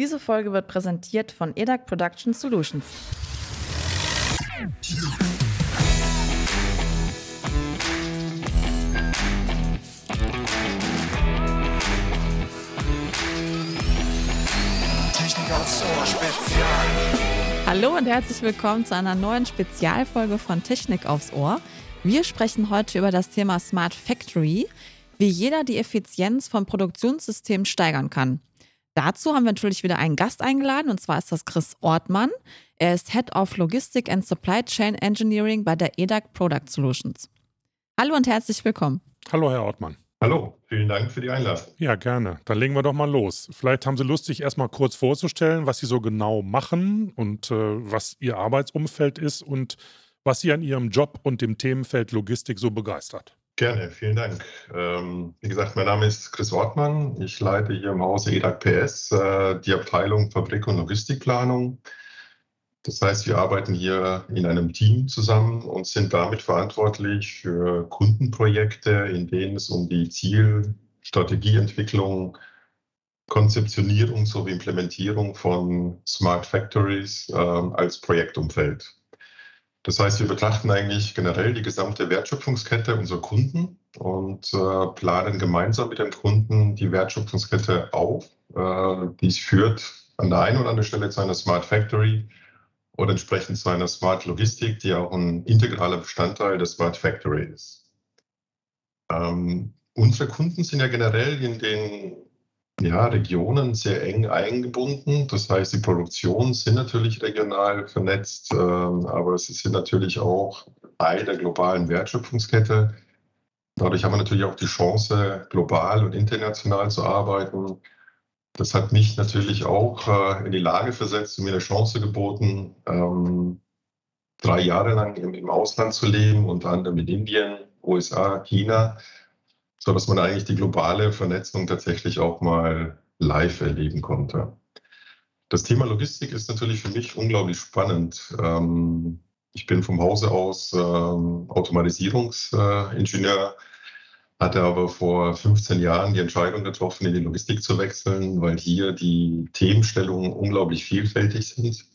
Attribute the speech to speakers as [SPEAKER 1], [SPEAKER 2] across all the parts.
[SPEAKER 1] Diese Folge wird präsentiert von EDAC Production Solutions.
[SPEAKER 2] Technik aufs Ohr Spezial.
[SPEAKER 1] Hallo und herzlich willkommen zu einer neuen Spezialfolge von Technik aufs Ohr. Wir sprechen heute über das Thema Smart Factory, wie jeder die Effizienz von Produktionssystemen steigern kann. Dazu haben wir natürlich wieder einen Gast eingeladen und zwar ist das Chris Ortmann. Er ist Head of Logistic and Supply Chain Engineering bei der EDAC Product Solutions. Hallo und herzlich willkommen.
[SPEAKER 3] Hallo, Herr Ortmann.
[SPEAKER 4] Hallo, vielen Dank für die Einladung.
[SPEAKER 3] Ja, gerne. Dann legen wir doch mal los. Vielleicht haben Sie Lust, sich erstmal kurz vorzustellen, was Sie so genau machen und äh, was Ihr Arbeitsumfeld ist und was Sie an Ihrem Job und dem Themenfeld Logistik so begeistert.
[SPEAKER 4] Gerne, vielen Dank. Ähm, wie gesagt, mein Name ist Chris Ortmann. Ich leite hier im Hause EDAC PS äh, die Abteilung Fabrik- und Logistikplanung. Das heißt, wir arbeiten hier in einem Team zusammen und sind damit verantwortlich für Kundenprojekte, in denen es um die Ziel-, Strategieentwicklung, Konzeptionierung sowie Implementierung von Smart Factories äh, als Projektumfeld. Das heißt, wir betrachten eigentlich generell die gesamte Wertschöpfungskette unserer Kunden und äh, planen gemeinsam mit dem Kunden die Wertschöpfungskette auf. Äh, dies führt an der einen oder anderen Stelle zu einer Smart Factory oder entsprechend zu einer Smart Logistik, die auch ein integraler Bestandteil der Smart Factory ist. Ähm, unsere Kunden sind ja generell in den ja, Regionen sehr eng eingebunden. Das heißt, die Produktionen sind natürlich regional vernetzt, ähm, aber sie sind natürlich auch Teil der globalen Wertschöpfungskette. Dadurch haben wir natürlich auch die Chance, global und international zu arbeiten. Das hat mich natürlich auch äh, in die Lage versetzt und mir eine Chance geboten, ähm, drei Jahre lang im, Ausland zu leben, unter anderem in Indien, USA, China so dass man eigentlich die globale Vernetzung tatsächlich auch mal live erleben konnte. Das Thema Logistik ist natürlich für mich unglaublich spannend. Ähm, ich bin vom Hause aus ähm, Automatisierungsingenieur, hatte aber vor 15 Jahren die Entscheidung getroffen, in die Logistik zu wechseln, weil hier die Themenstellungen unglaublich vielfältig sind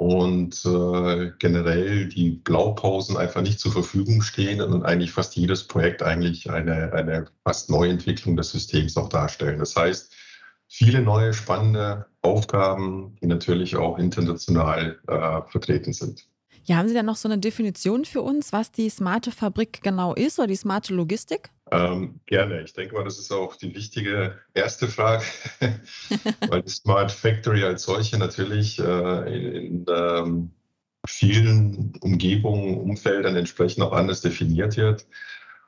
[SPEAKER 4] und äh, generell die Blaupausen einfach nicht zur Verfügung stehen und eigentlich fast jedes Projekt eigentlich eine, eine fast Neuentwicklung des Systems auch darstellen. Das heißt, viele neue spannende Aufgaben, die natürlich auch international äh, vertreten sind.
[SPEAKER 1] Ja, haben Sie da noch so eine Definition für uns, was die smarte Fabrik genau ist oder die smarte Logistik?
[SPEAKER 4] Ähm, gerne. Ich denke mal, das ist auch die wichtige erste Frage, weil die Smart Factory als solche natürlich äh, in, in ähm, vielen Umgebungen, Umfeldern entsprechend auch anders definiert wird.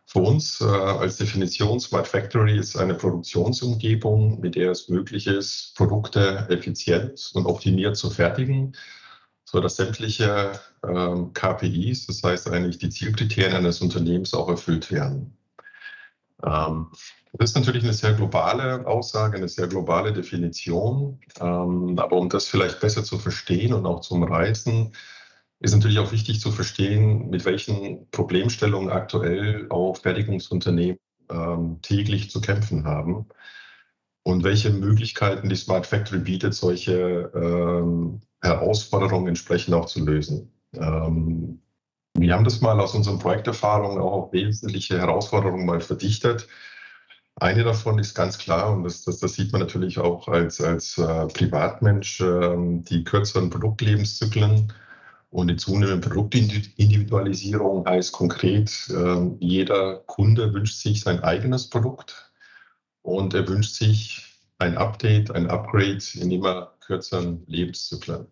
[SPEAKER 4] Für uns äh, als Definition Smart Factory ist eine Produktionsumgebung, mit der es möglich ist, Produkte effizient und optimiert zu fertigen so dass sämtliche ähm, KPIs, das heißt eigentlich die Zielkriterien eines Unternehmens auch erfüllt werden. Ähm, das ist natürlich eine sehr globale Aussage, eine sehr globale Definition. Ähm, aber um das vielleicht besser zu verstehen und auch zu umreißen, ist natürlich auch wichtig zu verstehen, mit welchen Problemstellungen aktuell auch Fertigungsunternehmen ähm, täglich zu kämpfen haben und welche Möglichkeiten die Smart Factory bietet, solche Herausforderungen entsprechend auch zu lösen. Ähm, wir haben das mal aus unseren Projekterfahrungen auch auf wesentliche Herausforderungen mal verdichtet. Eine davon ist ganz klar, und das, das, das sieht man natürlich auch als, als äh, Privatmensch, äh, die kürzeren Produktlebenszyklen und die zunehmende Produktindividualisierung heißt konkret, äh, jeder Kunde wünscht sich sein eigenes Produkt und er wünscht sich ein Update, ein Upgrade in immer kürzeren Lebenszyklen.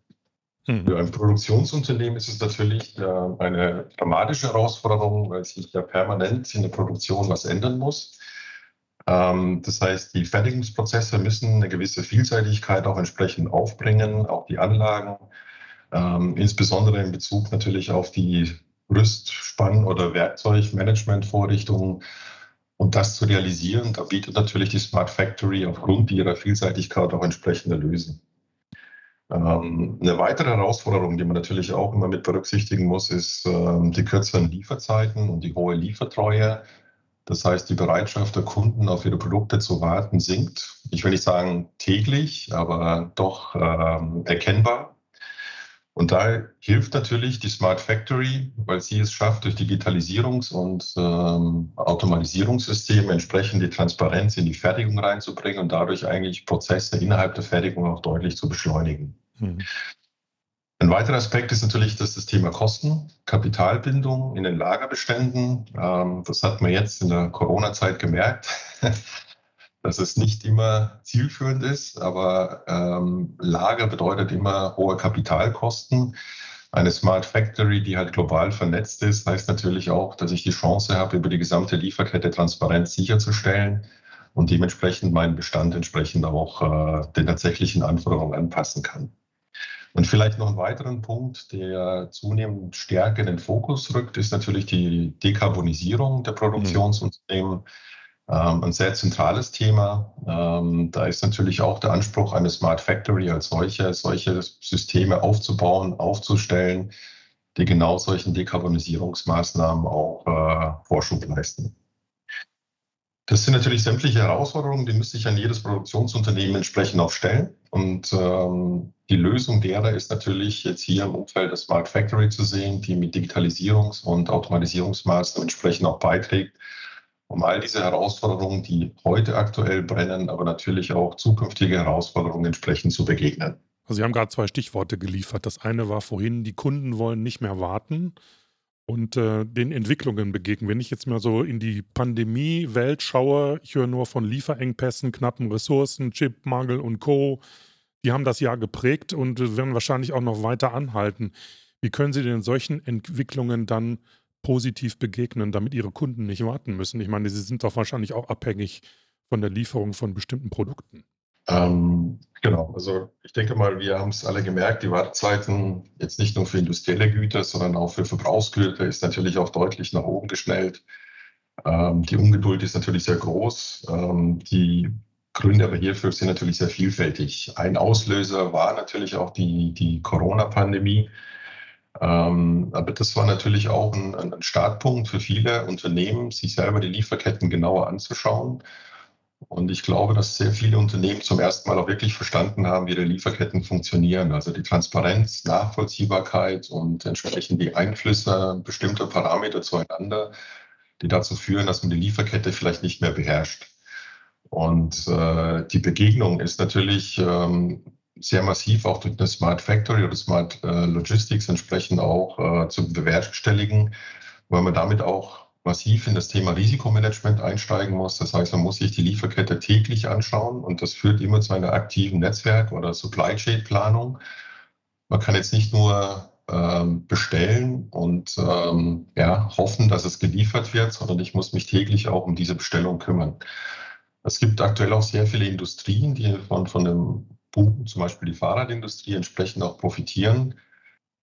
[SPEAKER 4] Mhm. Für ein Produktionsunternehmen ist es natürlich äh, eine dramatische Herausforderung, weil sich ja permanent in der Produktion was ändern muss. Ähm, das heißt, die Fertigungsprozesse müssen eine gewisse Vielseitigkeit auch entsprechend aufbringen, auch die Anlagen, ähm, insbesondere in Bezug natürlich auf die Rüstspann- oder Werkzeugmanagementvorrichtungen und das zu realisieren, da bietet natürlich die Smart Factory aufgrund ihrer Vielseitigkeit auch entsprechende Lösungen. Ähm, eine weitere Herausforderung, die man natürlich auch immer mit berücksichtigen muss, ist ähm, die kürzeren Lieferzeiten und die hohe Liefertreue. Das heißt, die Bereitschaft der Kunden, auf ihre Produkte zu warten, sinkt. Ich will nicht sagen täglich, aber doch ähm, erkennbar. Und da hilft natürlich die Smart Factory, weil sie es schafft, durch Digitalisierungs- und ähm, Automatisierungssysteme entsprechend die Transparenz in die Fertigung reinzubringen und dadurch eigentlich Prozesse innerhalb der Fertigung auch deutlich zu beschleunigen. Mhm. Ein weiterer Aspekt ist natürlich das, das Thema Kosten, Kapitalbindung in den Lagerbeständen. Ähm, das hat man jetzt in der Corona-Zeit gemerkt, dass es nicht immer zielführend ist, aber ähm, Lager bedeutet immer hohe Kapitalkosten. Eine Smart Factory, die halt global vernetzt ist, heißt natürlich auch, dass ich die Chance habe, über die gesamte Lieferkette Transparenz sicherzustellen und dementsprechend meinen Bestand entsprechend auch äh, den tatsächlichen Anforderungen anpassen kann. Und vielleicht noch einen weiteren Punkt, der zunehmend stärker in den Fokus rückt, ist natürlich die Dekarbonisierung der Produktionsunternehmen. Mhm. Ähm, ein sehr zentrales Thema. Ähm, da ist natürlich auch der Anspruch eine Smart Factory als solche, solche Systeme aufzubauen, aufzustellen, die genau solchen Dekarbonisierungsmaßnahmen auch äh, Vorschub leisten. Das sind natürlich sämtliche Herausforderungen, die müsste sich an jedes Produktionsunternehmen entsprechend auch stellen. Und ähm, die Lösung derer ist natürlich jetzt hier im Umfeld der Smart Factory zu sehen, die mit Digitalisierungs- und Automatisierungsmaßnahmen entsprechend auch beiträgt, um all diese Herausforderungen, die heute aktuell brennen, aber natürlich auch zukünftige Herausforderungen entsprechend zu begegnen.
[SPEAKER 3] Also Sie haben gerade zwei Stichworte geliefert. Das eine war vorhin, die Kunden wollen nicht mehr warten und äh, den Entwicklungen begegnen. Wenn ich jetzt mal so in die Pandemie-Welt schaue, ich höre nur von Lieferengpässen, knappen Ressourcen, Chipmangel und Co. Die haben das Jahr geprägt und werden wahrscheinlich auch noch weiter anhalten. Wie können Sie denn solchen Entwicklungen dann positiv begegnen, damit Ihre Kunden nicht warten müssen? Ich meine, Sie sind doch wahrscheinlich auch abhängig von der Lieferung von bestimmten Produkten.
[SPEAKER 4] Ähm, genau, also ich denke mal, wir haben es alle gemerkt, die Wartezeiten jetzt nicht nur für industrielle Güter, sondern auch für Verbrauchsgüter ist natürlich auch deutlich nach oben geschnellt. Ähm, die Ungeduld ist natürlich sehr groß. Ähm, die Gründe aber hierfür sind natürlich sehr vielfältig. Ein Auslöser war natürlich auch die, die Corona-Pandemie. Ähm, aber das war natürlich auch ein, ein Startpunkt für viele Unternehmen, sich selber die Lieferketten genauer anzuschauen und ich glaube, dass sehr viele Unternehmen zum ersten Mal auch wirklich verstanden haben, wie die Lieferketten funktionieren. Also die Transparenz, Nachvollziehbarkeit und entsprechend die Einflüsse bestimmter Parameter zueinander, die dazu führen, dass man die Lieferkette vielleicht nicht mehr beherrscht. Und äh, die Begegnung ist natürlich ähm, sehr massiv auch durch eine Smart Factory oder Smart äh, Logistics entsprechend auch äh, zu bewerkstelligen, weil man damit auch massiv in das Thema Risikomanagement einsteigen muss. Das heißt, man muss sich die Lieferkette täglich anschauen und das führt immer zu einer aktiven Netzwerk- oder Supply Chain Planung. Man kann jetzt nicht nur ähm, bestellen und ähm, ja, hoffen, dass es geliefert wird, sondern ich muss mich täglich auch um diese Bestellung kümmern. Es gibt aktuell auch sehr viele Industrien, die von, von dem Boom, zum Beispiel die Fahrradindustrie, entsprechend auch profitieren.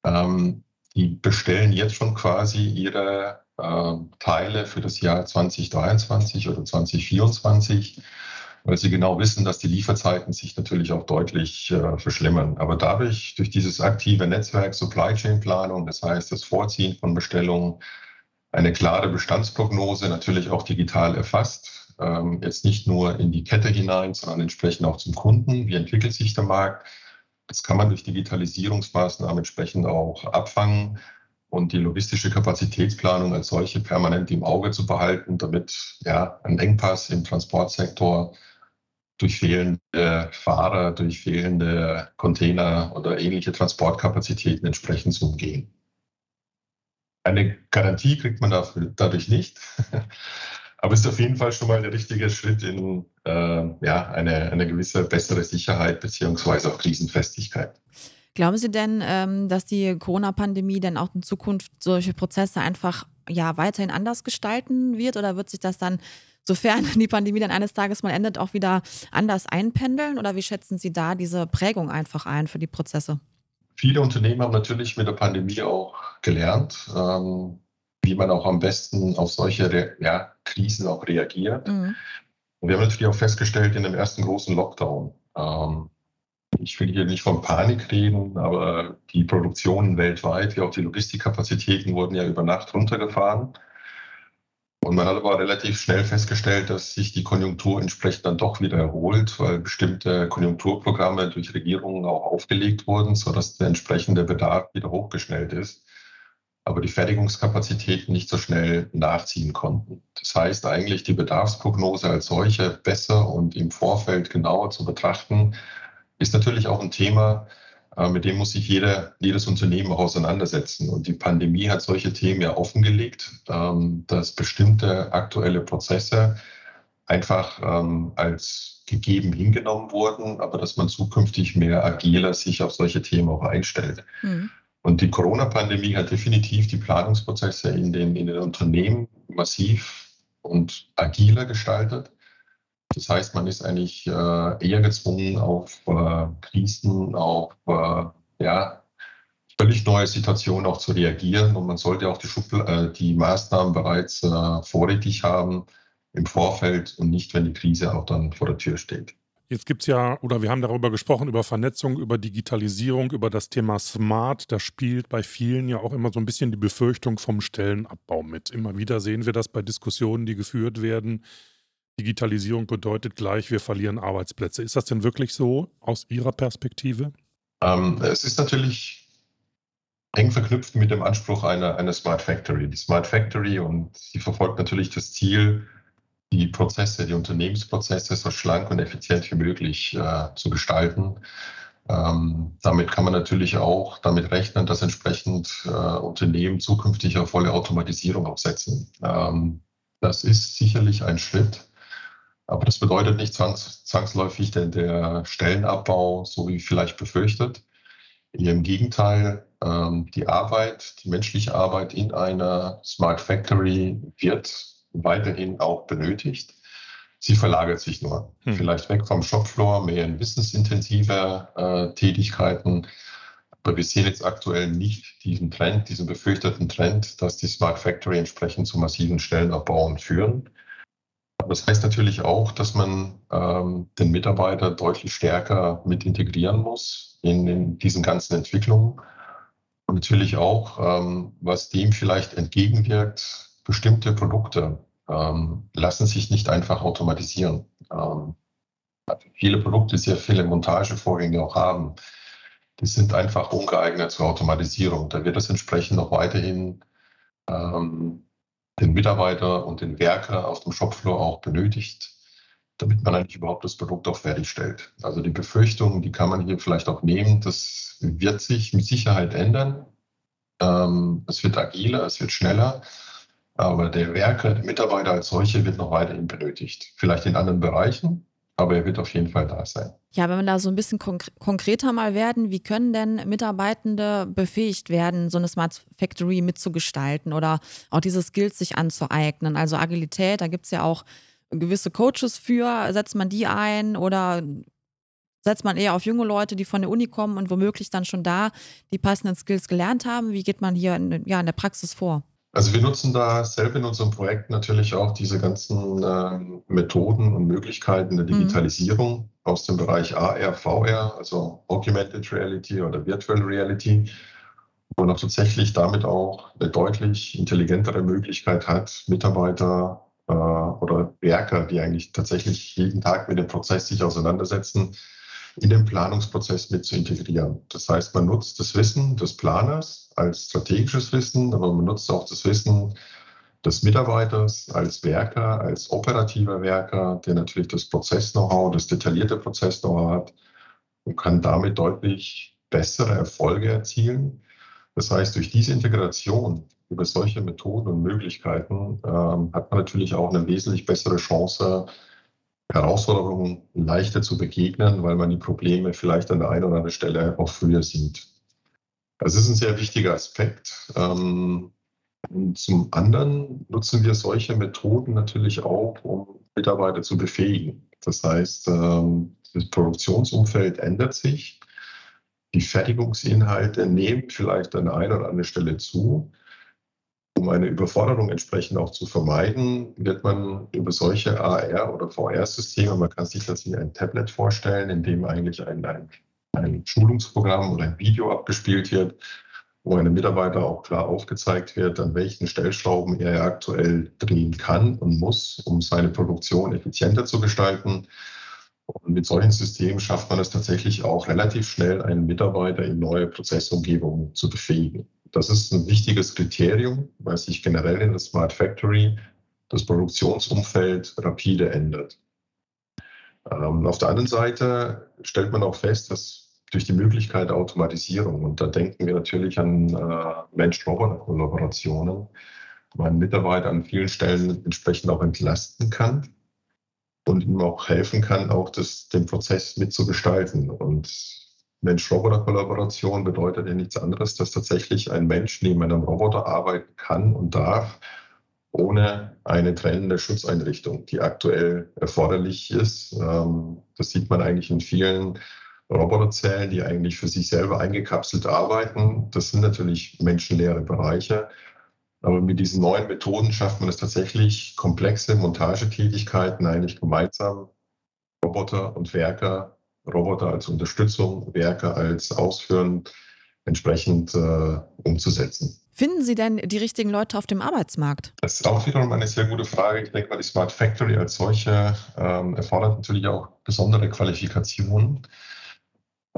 [SPEAKER 4] Ähm, die bestellen jetzt schon quasi ihre äh, Teile für das Jahr 2023 oder 2024, weil sie genau wissen, dass die Lieferzeiten sich natürlich auch deutlich äh, verschlimmern. Aber dadurch, durch dieses aktive Netzwerk Supply Chain Planung, das heißt das Vorziehen von Bestellungen, eine klare Bestandsprognose, natürlich auch digital erfasst, ähm, jetzt nicht nur in die Kette hinein, sondern entsprechend auch zum Kunden. Wie entwickelt sich der Markt? Das kann man durch Digitalisierungsmaßnahmen entsprechend auch abfangen und die logistische Kapazitätsplanung als solche permanent im Auge zu behalten, damit ja, ein Engpass im Transportsektor durch fehlende Fahrer, durch fehlende Container oder ähnliche Transportkapazitäten entsprechend zu umgehen. Eine Garantie kriegt man dafür, dadurch nicht, aber es ist auf jeden Fall schon mal der richtige Schritt in äh, ja, eine, eine gewisse bessere Sicherheit beziehungsweise auch Krisenfestigkeit.
[SPEAKER 1] Glauben Sie denn, ähm, dass die Corona-Pandemie denn auch in Zukunft solche Prozesse einfach ja weiterhin anders gestalten wird oder wird sich das dann, sofern die Pandemie dann eines Tages mal endet, auch wieder anders einpendeln? Oder wie schätzen Sie da diese Prägung einfach ein für die Prozesse?
[SPEAKER 4] Viele Unternehmen haben natürlich mit der Pandemie auch gelernt, ähm, wie man auch am besten auf solche ja, Krisen auch reagiert. Mhm. Und wir haben natürlich auch festgestellt in dem ersten großen Lockdown, ähm, ich will hier nicht von Panik reden, aber die Produktionen weltweit, wie auch die Logistikkapazitäten wurden ja über Nacht runtergefahren. Und man hat aber relativ schnell festgestellt, dass sich die Konjunktur entsprechend dann doch wieder erholt, weil bestimmte Konjunkturprogramme durch Regierungen auch aufgelegt wurden, sodass der entsprechende Bedarf wieder hochgeschnellt ist, aber die Fertigungskapazitäten nicht so schnell nachziehen konnten. Das heißt eigentlich, die Bedarfsprognose als solche besser und im Vorfeld genauer zu betrachten, ist natürlich auch ein Thema, äh, mit dem muss sich jeder, jedes Unternehmen auch auseinandersetzen. Und die Pandemie hat solche Themen ja offengelegt, ähm, dass bestimmte aktuelle Prozesse einfach ähm, als gegeben hingenommen wurden, aber dass man zukünftig mehr agiler sich auf solche Themen auch einstellt. Mhm. Und die Corona-Pandemie hat definitiv die Planungsprozesse in den, in den Unternehmen massiv und agiler gestaltet. Das heißt, man ist eigentlich äh, eher gezwungen, auf äh, Krisen, auf äh, ja, völlig neue Situationen auch zu reagieren. Und man sollte auch die, Schubl die Maßnahmen bereits vorrätig haben im Vorfeld und nicht, wenn die Krise auch dann vor der Tür steht.
[SPEAKER 3] Jetzt gibt es ja, oder wir haben darüber gesprochen, über Vernetzung, über Digitalisierung, über das Thema Smart. Da spielt bei vielen ja auch immer so ein bisschen die Befürchtung vom Stellenabbau mit. Immer wieder sehen wir das bei Diskussionen, die geführt werden Digitalisierung bedeutet gleich, wir verlieren Arbeitsplätze. Ist das denn wirklich so aus Ihrer Perspektive?
[SPEAKER 4] Ähm, es ist natürlich eng verknüpft mit dem Anspruch einer, einer Smart Factory. Die Smart Factory und sie verfolgt natürlich das Ziel, die Prozesse, die Unternehmensprozesse so schlank und effizient wie möglich äh, zu gestalten. Ähm, damit kann man natürlich auch damit rechnen, dass entsprechend äh, Unternehmen zukünftig auf volle Automatisierung aufsetzen. Ähm, das ist sicherlich ein Schritt, aber das bedeutet nicht zwangs zwangsläufig der, der Stellenabbau, so wie vielleicht befürchtet. Im Gegenteil, ähm, die Arbeit, die menschliche Arbeit in einer Smart Factory wird weiterhin auch benötigt. Sie verlagert sich nur. Hm. Vielleicht weg vom Shopfloor, mehr in wissensintensive äh, Tätigkeiten. Aber wir sehen jetzt aktuell nicht diesen Trend, diesen befürchteten Trend, dass die Smart Factory entsprechend zu massiven Stellenabbauen führen. Das heißt natürlich auch, dass man ähm, den Mitarbeiter deutlich stärker mit integrieren muss in, in diesen ganzen Entwicklungen. Und natürlich auch, ähm, was dem vielleicht entgegenwirkt, bestimmte Produkte ähm, lassen sich nicht einfach automatisieren. Ähm, viele Produkte sehr viele Montagevorgänge auch haben. Die sind einfach ungeeignet zur Automatisierung. Da wird es entsprechend noch weiterhin ähm, den Mitarbeiter und den Werker auf dem Shopfloor auch benötigt, damit man eigentlich überhaupt das Produkt auch fertigstellt. Also die Befürchtung, die kann man hier vielleicht auch nehmen, das wird sich mit Sicherheit ändern. Ähm, es wird agiler, es wird schneller, aber der Werker, der Mitarbeiter als solche wird noch weiterhin benötigt. Vielleicht in anderen Bereichen, aber er wird auf jeden Fall da sein.
[SPEAKER 1] Ja, wenn wir da so ein bisschen konkre konkreter mal werden, wie können denn Mitarbeitende befähigt werden, so eine Smart Factory mitzugestalten oder auch diese Skills sich anzueignen? Also Agilität, da gibt es ja auch gewisse Coaches für. Setzt man die ein oder setzt man eher auf junge Leute, die von der Uni kommen und womöglich dann schon da die passenden Skills gelernt haben? Wie geht man hier in, ja, in der Praxis vor?
[SPEAKER 4] Also wir nutzen da selber in unserem Projekt natürlich auch diese ganzen äh, Methoden und Möglichkeiten der mhm. Digitalisierung mhm. aus dem Bereich AR, VR, also Augmented Reality oder Virtual Reality, wo man tatsächlich damit auch eine deutlich intelligentere Möglichkeit hat, Mitarbeiter äh, oder Werker, die eigentlich tatsächlich jeden Tag mit dem Prozess sich auseinandersetzen, in den Planungsprozess mit zu integrieren. Das heißt, man nutzt das Wissen des Planers als strategisches Wissen, aber man nutzt auch das Wissen des Mitarbeiters als Werker, als operativer Werker, der natürlich das Prozess-Know-how, das detaillierte Prozess-Know-how hat und kann damit deutlich bessere Erfolge erzielen. Das heißt, durch diese Integration über solche Methoden und Möglichkeiten ähm, hat man natürlich auch eine wesentlich bessere Chance, Herausforderungen leichter zu begegnen, weil man die Probleme vielleicht an der einen oder anderen Stelle auch früher sieht. Das ist ein sehr wichtiger Aspekt. Ähm, zum anderen nutzen wir solche Methoden natürlich auch, um Mitarbeiter zu befähigen. Das heißt, ähm, das Produktionsumfeld ändert sich. Die Fertigungsinhalte nehmen vielleicht an der einen oder anderen Stelle zu. Um eine Überforderung entsprechend auch zu vermeiden, wird man über solche AR- oder VR-Systeme, man kann sich das wie ein Tablet vorstellen, in dem eigentlich ein, ein, ein Schulungsprogramm oder ein Video abgespielt wird, wo einem Mitarbeiter auch klar aufgezeigt wird, an welchen Stellschrauben er aktuell drehen kann und muss, um seine Produktion effizienter zu gestalten. Und mit solchen Systemen schafft man es tatsächlich auch relativ schnell, einen Mitarbeiter in neue Prozessumgebungen zu befähigen. Das ist ein wichtiges Kriterium, weil sich generell in der Smart Factory das Produktionsumfeld rapide ändert. Ähm, auf der anderen Seite stellt man auch fest, dass durch die Möglichkeit der Automatisierung, und da denken wir natürlich an äh, Mensch-Roboter-Kollaborationen, man Mitarbeiter an vielen Stellen entsprechend auch entlasten kann und ihm auch helfen kann, auch das, den Prozess mitzugestalten. Und Mensch-Roboter-Kollaboration bedeutet ja nichts anderes, dass tatsächlich ein Mensch neben einem Roboter arbeiten kann und darf, ohne eine trennende Schutzeinrichtung, die aktuell erforderlich ist. Ähm, das sieht man eigentlich in vielen Roboterzellen, die eigentlich für sich selber eingekapselt arbeiten. Das sind natürlich menschenleere Bereiche. Aber mit diesen neuen Methoden schafft man es tatsächlich, komplexe Montagetätigkeiten eigentlich gemeinsam Roboter und Werker, Roboter als Unterstützung, Werker als Ausführen entsprechend äh, umzusetzen.
[SPEAKER 1] Finden Sie denn die richtigen Leute auf dem Arbeitsmarkt?
[SPEAKER 4] Das ist auch wiederum eine sehr gute Frage. Ich denke mal, die Smart Factory als solche ähm, erfordert natürlich auch besondere Qualifikationen.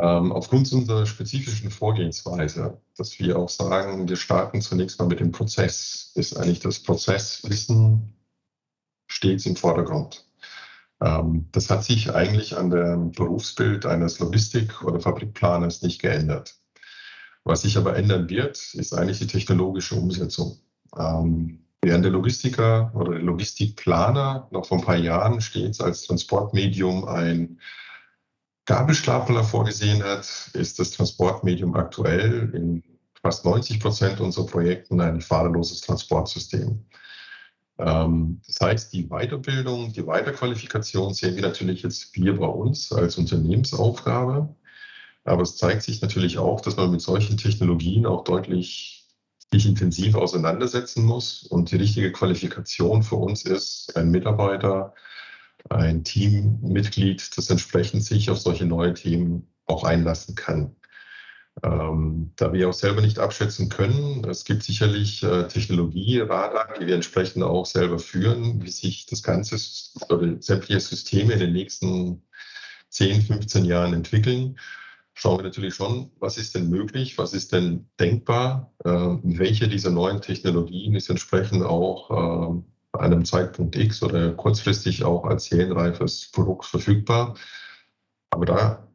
[SPEAKER 4] Ähm, aufgrund unserer spezifischen Vorgehensweise, dass wir auch sagen, wir starten zunächst mal mit dem Prozess, ist eigentlich das Prozesswissen stets im Vordergrund. Ähm, das hat sich eigentlich an dem Berufsbild eines Logistik- oder Fabrikplaners nicht geändert. Was sich aber ändern wird, ist eigentlich die technologische Umsetzung. Ähm, während der Logistiker oder der Logistikplaner noch vor ein paar Jahren stets als Transportmedium ein Gabelstapler vorgesehen hat, ist das Transportmedium aktuell in fast 90 Prozent unserer Projekten ein fahrerloses Transportsystem. Ähm, das heißt, die Weiterbildung, die Weiterqualifikation sehen wir natürlich jetzt wir bei uns als Unternehmensaufgabe. Aber es zeigt sich natürlich auch, dass man mit solchen Technologien auch deutlich sich intensiv auseinandersetzen muss. Und die richtige Qualifikation für uns ist, ein Mitarbeiter ein Teammitglied, das entsprechend sich auf solche neue Themen auch einlassen kann. Ähm, da wir auch selber nicht abschätzen können, es gibt sicherlich äh, Technologieradar, die wir entsprechend auch selber führen, wie sich das ganze oder sämtliche Systeme in den nächsten 10, 15 Jahren entwickeln. Schauen wir natürlich schon, was ist denn möglich, was ist denn denkbar, äh, welche dieser neuen Technologien ist entsprechend auch äh, einem Zeitpunkt X oder kurzfristig auch als serienreifes Produkt verfügbar. Aber da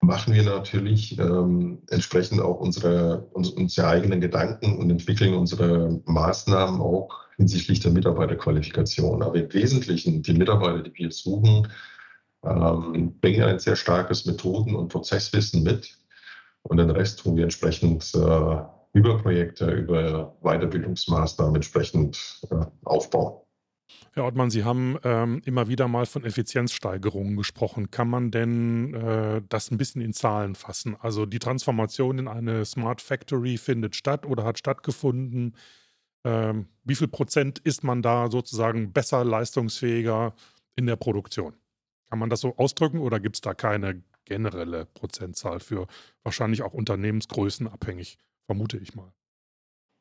[SPEAKER 4] machen wir natürlich ähm, entsprechend auch unsere, uns, unsere eigenen Gedanken und entwickeln unsere Maßnahmen auch hinsichtlich der Mitarbeiterqualifikation. Aber im Wesentlichen die Mitarbeiter, die wir suchen, ähm, bringen ein sehr starkes Methoden- und Prozesswissen mit. Und den Rest tun wir entsprechend äh, über Projekte, über Weiterbildungsmaßnahmen entsprechend äh, aufbauen.
[SPEAKER 3] Herr Ottmann, Sie haben ähm, immer wieder mal von Effizienzsteigerungen gesprochen. Kann man denn äh, das ein bisschen in Zahlen fassen? Also die Transformation in eine Smart Factory findet statt oder hat stattgefunden. Ähm, wie viel Prozent ist man da sozusagen besser, leistungsfähiger in der Produktion? Kann man das so ausdrücken oder gibt es da keine generelle Prozentzahl für wahrscheinlich auch Unternehmensgrößen abhängig? Vermute ich mal.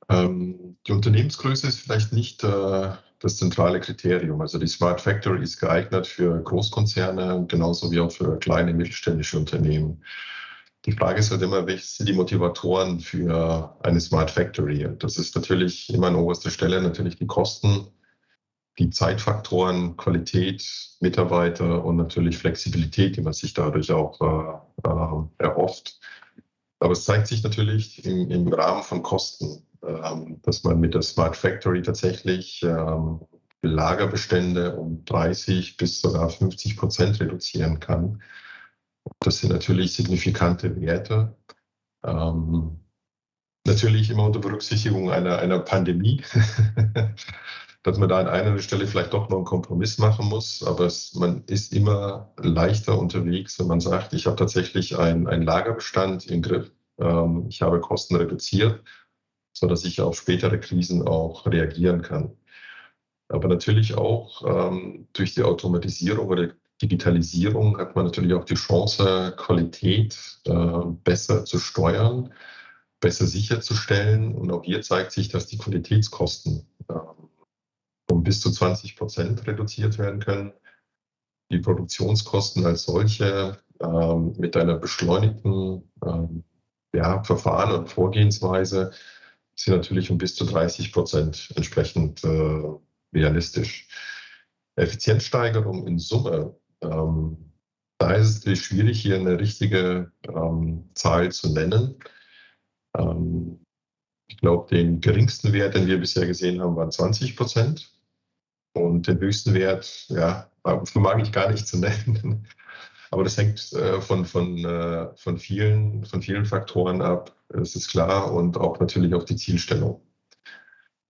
[SPEAKER 4] Ähm, die Unternehmensgröße ist vielleicht nicht äh, das zentrale Kriterium. Also die Smart Factory ist geeignet für Großkonzerne, genauso wie auch für kleine mittelständische Unternehmen. Die Frage ist halt immer, welche sind die Motivatoren für eine Smart Factory? Das ist natürlich immer an oberster Stelle natürlich die Kosten, die Zeitfaktoren, Qualität, Mitarbeiter und natürlich Flexibilität, die man sich dadurch auch äh, äh, erhofft. Aber es zeigt sich natürlich im, im Rahmen von Kosten, ähm, dass man mit der Smart Factory tatsächlich ähm, Lagerbestände um 30 bis sogar 50 Prozent reduzieren kann. Das sind natürlich signifikante Werte. Ähm, natürlich immer unter Berücksichtigung einer, einer Pandemie, dass man da an einer Stelle vielleicht doch noch einen Kompromiss machen muss. Aber es, man ist immer leichter unterwegs, wenn man sagt, ich habe tatsächlich einen Lagerbestand im Griff. Ähm, ich habe Kosten reduziert, sodass ich auf spätere Krisen auch reagieren kann. Aber natürlich auch ähm, durch die Automatisierung oder Digitalisierung hat man natürlich auch die Chance, Qualität äh, besser zu steuern besser sicherzustellen. Und auch hier zeigt sich, dass die Qualitätskosten ähm, um bis zu 20 Prozent reduziert werden können. Die Produktionskosten als solche ähm, mit einer beschleunigten ähm, ja, Verfahren und Vorgehensweise sind natürlich um bis zu 30 Prozent entsprechend äh, realistisch. Effizienzsteigerung in Summe, ähm, da ist es natürlich schwierig, hier eine richtige ähm, Zahl zu nennen. Ähm, ich glaube, den geringsten Wert, den wir bisher gesehen haben, waren 20 Prozent. Und den höchsten Wert, ja, vermag ich gar nicht zu nennen. Aber das hängt äh, von, von, äh, von, vielen, von vielen Faktoren ab, das ist klar, und auch natürlich auf die Zielstellung.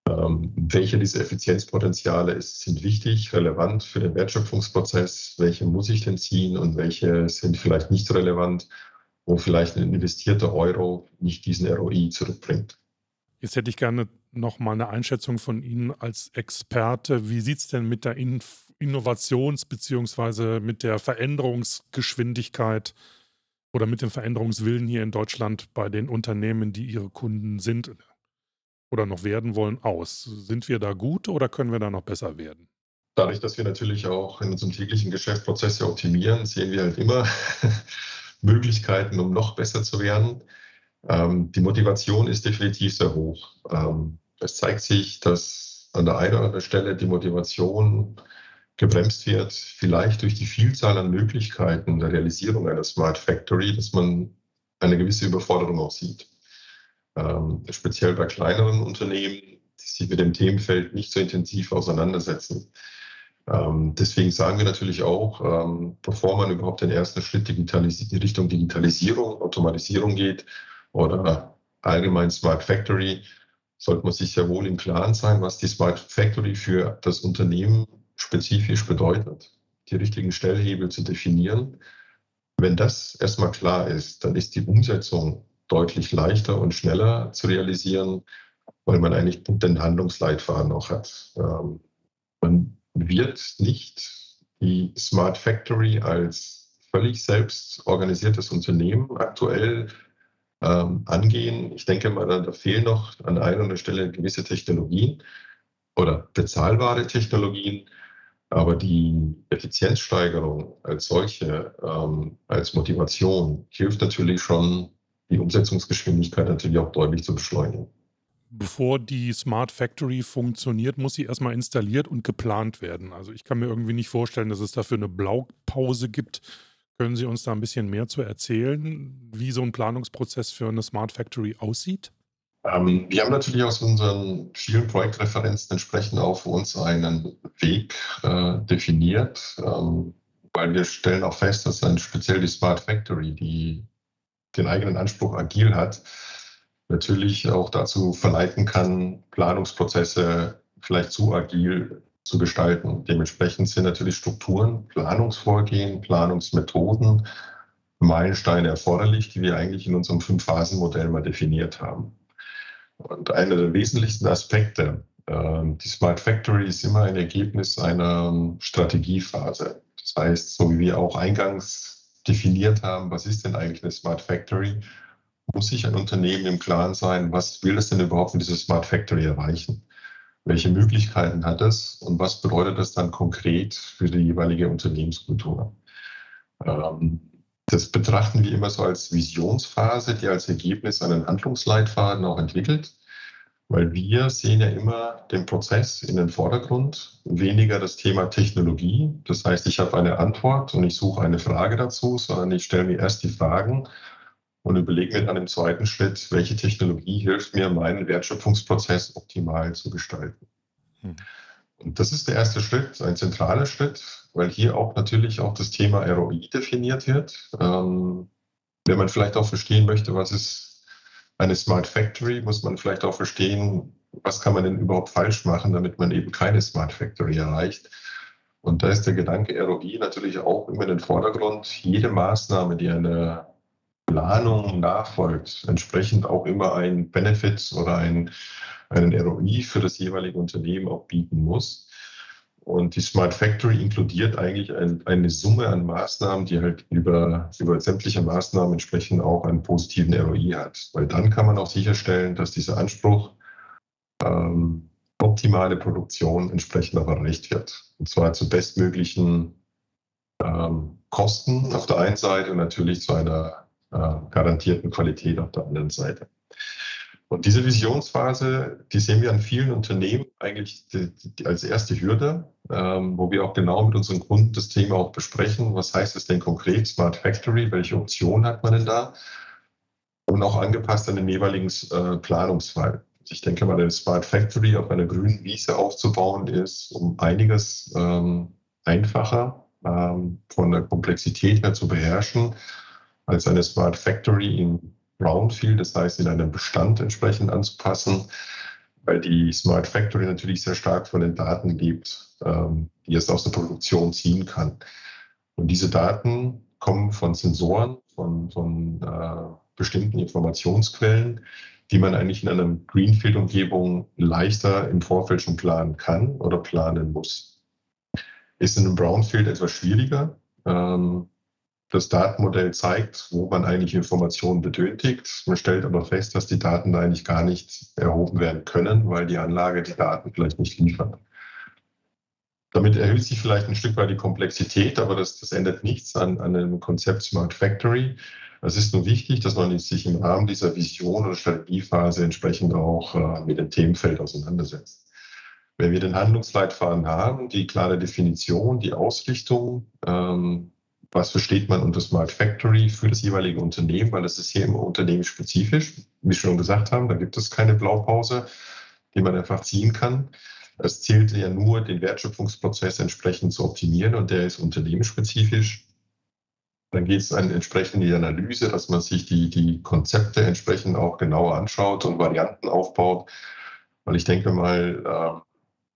[SPEAKER 4] Ähm, welche dieser Effizienzpotenziale ist, sind wichtig, relevant für den Wertschöpfungsprozess? Welche muss ich denn ziehen und welche sind vielleicht nicht relevant, wo vielleicht ein investierter Euro nicht diesen ROI zurückbringt?
[SPEAKER 3] Jetzt hätte ich gerne noch mal eine Einschätzung von Ihnen als Experte. Wie sieht es denn mit der Innovations- bzw. mit der Veränderungsgeschwindigkeit oder mit dem Veränderungswillen hier in Deutschland bei den Unternehmen, die Ihre Kunden sind oder noch werden wollen, aus? Sind wir da gut oder können wir da noch besser werden?
[SPEAKER 4] Dadurch, dass wir natürlich auch in unserem täglichen Geschäft Prozesse optimieren, sehen wir halt immer Möglichkeiten, um noch besser zu werden. Ähm, die Motivation ist definitiv sehr hoch. Ähm, es zeigt sich, dass an der einen oder anderen Stelle die Motivation gebremst wird, vielleicht durch die Vielzahl an Möglichkeiten der Realisierung einer Smart Factory, dass man eine gewisse Überforderung auch sieht. Ähm, speziell bei kleineren Unternehmen, die sich mit dem Themenfeld nicht so intensiv auseinandersetzen. Ähm, deswegen sagen wir natürlich auch, ähm, bevor man überhaupt den ersten Schritt in Richtung Digitalisierung, Automatisierung geht, oder allgemein Smart Factory, sollte man sich sehr wohl im Klaren sein, was die Smart Factory für das Unternehmen spezifisch bedeutet, die richtigen Stellhebel zu definieren. Wenn das erstmal klar ist, dann ist die Umsetzung deutlich leichter und schneller zu realisieren, weil man eigentlich den Handlungsleitfaden auch hat. Ähm, man wird nicht die Smart Factory als völlig selbst organisiertes Unternehmen aktuell ähm, angehen. Ich denke mal, da fehlen noch an einer Stelle gewisse Technologien oder bezahlbare Technologien. Aber die Effizienzsteigerung als solche, ähm, als Motivation hilft natürlich schon, die Umsetzungsgeschwindigkeit natürlich auch deutlich zu beschleunigen.
[SPEAKER 3] Bevor die Smart Factory funktioniert, muss sie erstmal installiert und geplant werden. Also ich kann mir irgendwie nicht vorstellen, dass es dafür eine Blaupause gibt, können Sie uns da ein bisschen mehr zu erzählen, wie so ein Planungsprozess für eine Smart Factory aussieht?
[SPEAKER 4] Ähm, wir haben natürlich aus unseren vielen Projektreferenzen entsprechend auch für uns einen Weg äh, definiert, ähm, weil wir stellen auch fest, dass dann speziell die Smart Factory, die den eigenen Anspruch agil hat, natürlich auch dazu verleiten kann, Planungsprozesse vielleicht zu agil zu gestalten. Dementsprechend sind natürlich Strukturen, Planungsvorgehen, Planungsmethoden, Meilensteine erforderlich, die wir eigentlich in unserem Fünf-Phasen-Modell mal definiert haben. Und einer der wesentlichsten Aspekte, ähm, die Smart Factory ist immer ein Ergebnis einer Strategiephase. Das heißt, so wie wir auch eingangs definiert haben, was ist denn eigentlich eine Smart Factory, muss sich ein Unternehmen im Klaren sein, was will es denn überhaupt mit dieser Smart Factory erreichen? Welche Möglichkeiten hat es und was bedeutet das dann konkret für die jeweilige Unternehmenskultur? Ähm, das betrachten wir immer so als Visionsphase, die als Ergebnis einen Handlungsleitfaden auch entwickelt, weil wir sehen ja immer den Prozess in den Vordergrund, weniger das Thema Technologie. Das heißt, ich habe eine Antwort und ich suche eine Frage dazu, sondern ich stelle mir erst die Fragen und überlege mir dann im zweiten Schritt, welche Technologie hilft mir, meinen Wertschöpfungsprozess optimal zu gestalten. Hm. Und das ist der erste Schritt, ein zentraler Schritt, weil hier auch natürlich auch das Thema ROI definiert wird. Ähm, wenn man vielleicht auch verstehen möchte, was ist eine Smart Factory, muss man vielleicht auch verstehen, was kann man denn überhaupt falsch machen, damit man eben keine Smart Factory erreicht. Und da ist der Gedanke ROI natürlich auch immer in den Vordergrund. Jede Maßnahme, die eine Planung nachfolgt, entsprechend auch immer ein Benefit oder ein, einen ROI für das jeweilige Unternehmen auch bieten muss. Und die Smart Factory inkludiert eigentlich ein, eine Summe an Maßnahmen, die halt über, über sämtliche Maßnahmen entsprechend auch einen positiven ROI hat. Weil dann kann man auch sicherstellen, dass dieser Anspruch ähm, optimale Produktion entsprechend auch erreicht wird. Und zwar zu bestmöglichen ähm, Kosten auf der einen Seite und natürlich zu einer garantierten Qualität auf der anderen Seite. Und diese Visionsphase, die sehen wir an vielen Unternehmen eigentlich die, die als erste Hürde, ähm, wo wir auch genau mit unseren Kunden das Thema auch besprechen. Was heißt es denn konkret, Smart Factory? Welche Optionen hat man denn da? Und auch angepasst an den jeweiligen äh, Planungsfall. Ich denke mal, eine Smart Factory auf einer grünen Wiese aufzubauen ist um einiges ähm, einfacher ähm, von der Komplexität her zu beherrschen als eine Smart Factory in Brownfield, das heißt in einem Bestand entsprechend anzupassen, weil die Smart Factory natürlich sehr stark von den Daten lebt, ähm, die es aus der Produktion ziehen kann. Und diese Daten kommen von Sensoren, von, von äh, bestimmten Informationsquellen, die man eigentlich in einer Greenfield-Umgebung leichter im Vorfeld schon planen kann oder planen muss. Ist in einem Brownfield etwas schwieriger. Ähm, das Datenmodell zeigt, wo man eigentlich Informationen benötigt. Man stellt aber fest, dass die Daten da eigentlich gar nicht erhoben werden können, weil die Anlage die Daten vielleicht nicht liefert. Damit erhöht sich vielleicht ein Stück weit die Komplexität, aber das, das ändert nichts an, an dem Konzept Smart Factory. Es ist nur wichtig, dass man sich im Rahmen dieser Vision oder Strategiephase entsprechend auch äh, mit dem Themenfeld auseinandersetzt. Wenn wir den Handlungsleitfaden haben, die klare Definition, die Ausrichtung, ähm, was versteht man unter Smart Factory für das jeweilige Unternehmen, weil das ist hier immer unternehmensspezifisch. Wie schon gesagt haben, da gibt es keine Blaupause, die man einfach ziehen kann. Es zählt ja nur, den Wertschöpfungsprozess entsprechend zu optimieren und der ist unternehmensspezifisch. Dann geht es an entsprechend die Analyse, dass man sich die, die Konzepte entsprechend auch genauer anschaut und Varianten aufbaut. Weil ich denke mal, äh,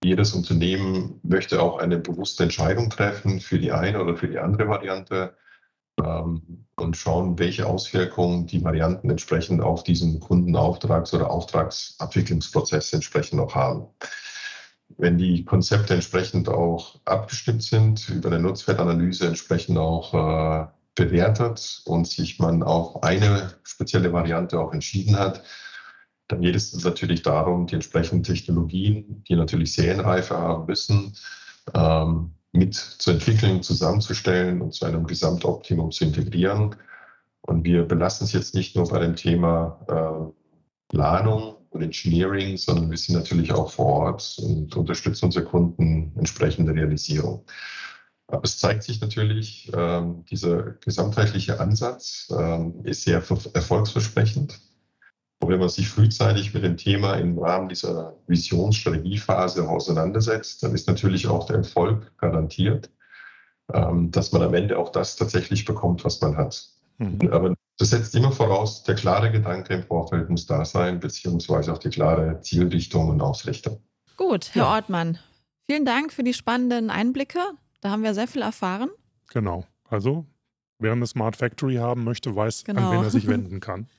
[SPEAKER 4] jedes Unternehmen möchte auch eine bewusste Entscheidung treffen für die eine oder für die andere Variante ähm, und schauen, welche Auswirkungen die Varianten entsprechend auf diesen Kundenauftrags- oder Auftragsabwicklungsprozess entsprechend auch haben. Wenn die Konzepte entsprechend auch abgestimmt sind, über eine Nutzwertanalyse entsprechend auch äh, bewertet und sich man auf eine spezielle Variante auch entschieden hat, dann geht es natürlich darum, die entsprechenden Technologien, die natürlich Serienreife haben müssen, ähm, mit zu entwickeln, zusammenzustellen und zu einem Gesamtoptimum zu integrieren. Und wir belassen es jetzt nicht nur bei dem Thema äh, Planung und Engineering, sondern wir sind natürlich auch vor Ort und unterstützen unsere Kunden entsprechend der Realisierung. Aber es zeigt sich natürlich, ähm, dieser gesamtheitliche Ansatz ähm, ist sehr erfolgsversprechend. Und wenn man sich frühzeitig mit dem Thema im Rahmen dieser Visionsstrategiephase auseinandersetzt, dann ist natürlich auch der Erfolg garantiert, ähm, dass man am Ende auch das tatsächlich bekommt, was man hat. Mhm. Aber das setzt immer voraus, der klare Gedanke im Vorfeld muss da sein, beziehungsweise auch die klare Zielrichtung und Ausrichtung.
[SPEAKER 1] Gut, Herr ja. Ortmann, vielen Dank für die spannenden Einblicke. Da haben wir sehr viel erfahren.
[SPEAKER 3] Genau. Also, wer eine Smart Factory haben möchte, weiß, genau. an wen er sich wenden kann.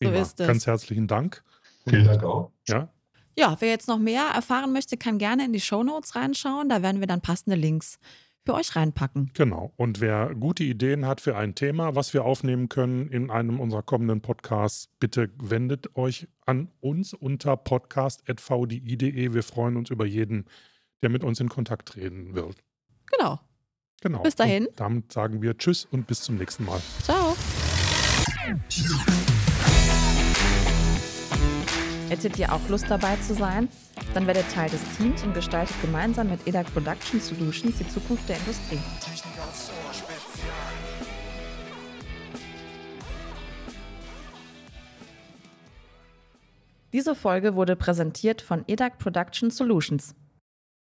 [SPEAKER 3] Prima. So ist es. Ganz herzlichen Dank.
[SPEAKER 4] Vielen Dank auch.
[SPEAKER 3] Ja.
[SPEAKER 1] Ja, wer jetzt noch mehr erfahren möchte, kann gerne in die Show Notes reinschauen. Da werden wir dann passende Links für euch reinpacken.
[SPEAKER 3] Genau. Und wer gute Ideen hat für ein Thema, was wir aufnehmen können in einem unserer kommenden Podcasts, bitte wendet euch an uns unter podcast.vdi.de. Wir freuen uns über jeden, der mit uns in Kontakt treten wird.
[SPEAKER 1] Genau.
[SPEAKER 3] Genau.
[SPEAKER 1] Bis dahin.
[SPEAKER 3] Und damit sagen wir Tschüss und bis zum nächsten Mal.
[SPEAKER 1] Ciao. Hättet ihr auch Lust dabei zu sein? Dann werdet Teil des Teams und gestaltet gemeinsam mit EDAC Production Solutions die Zukunft der Industrie. Diese Folge wurde präsentiert von EDAC Production Solutions.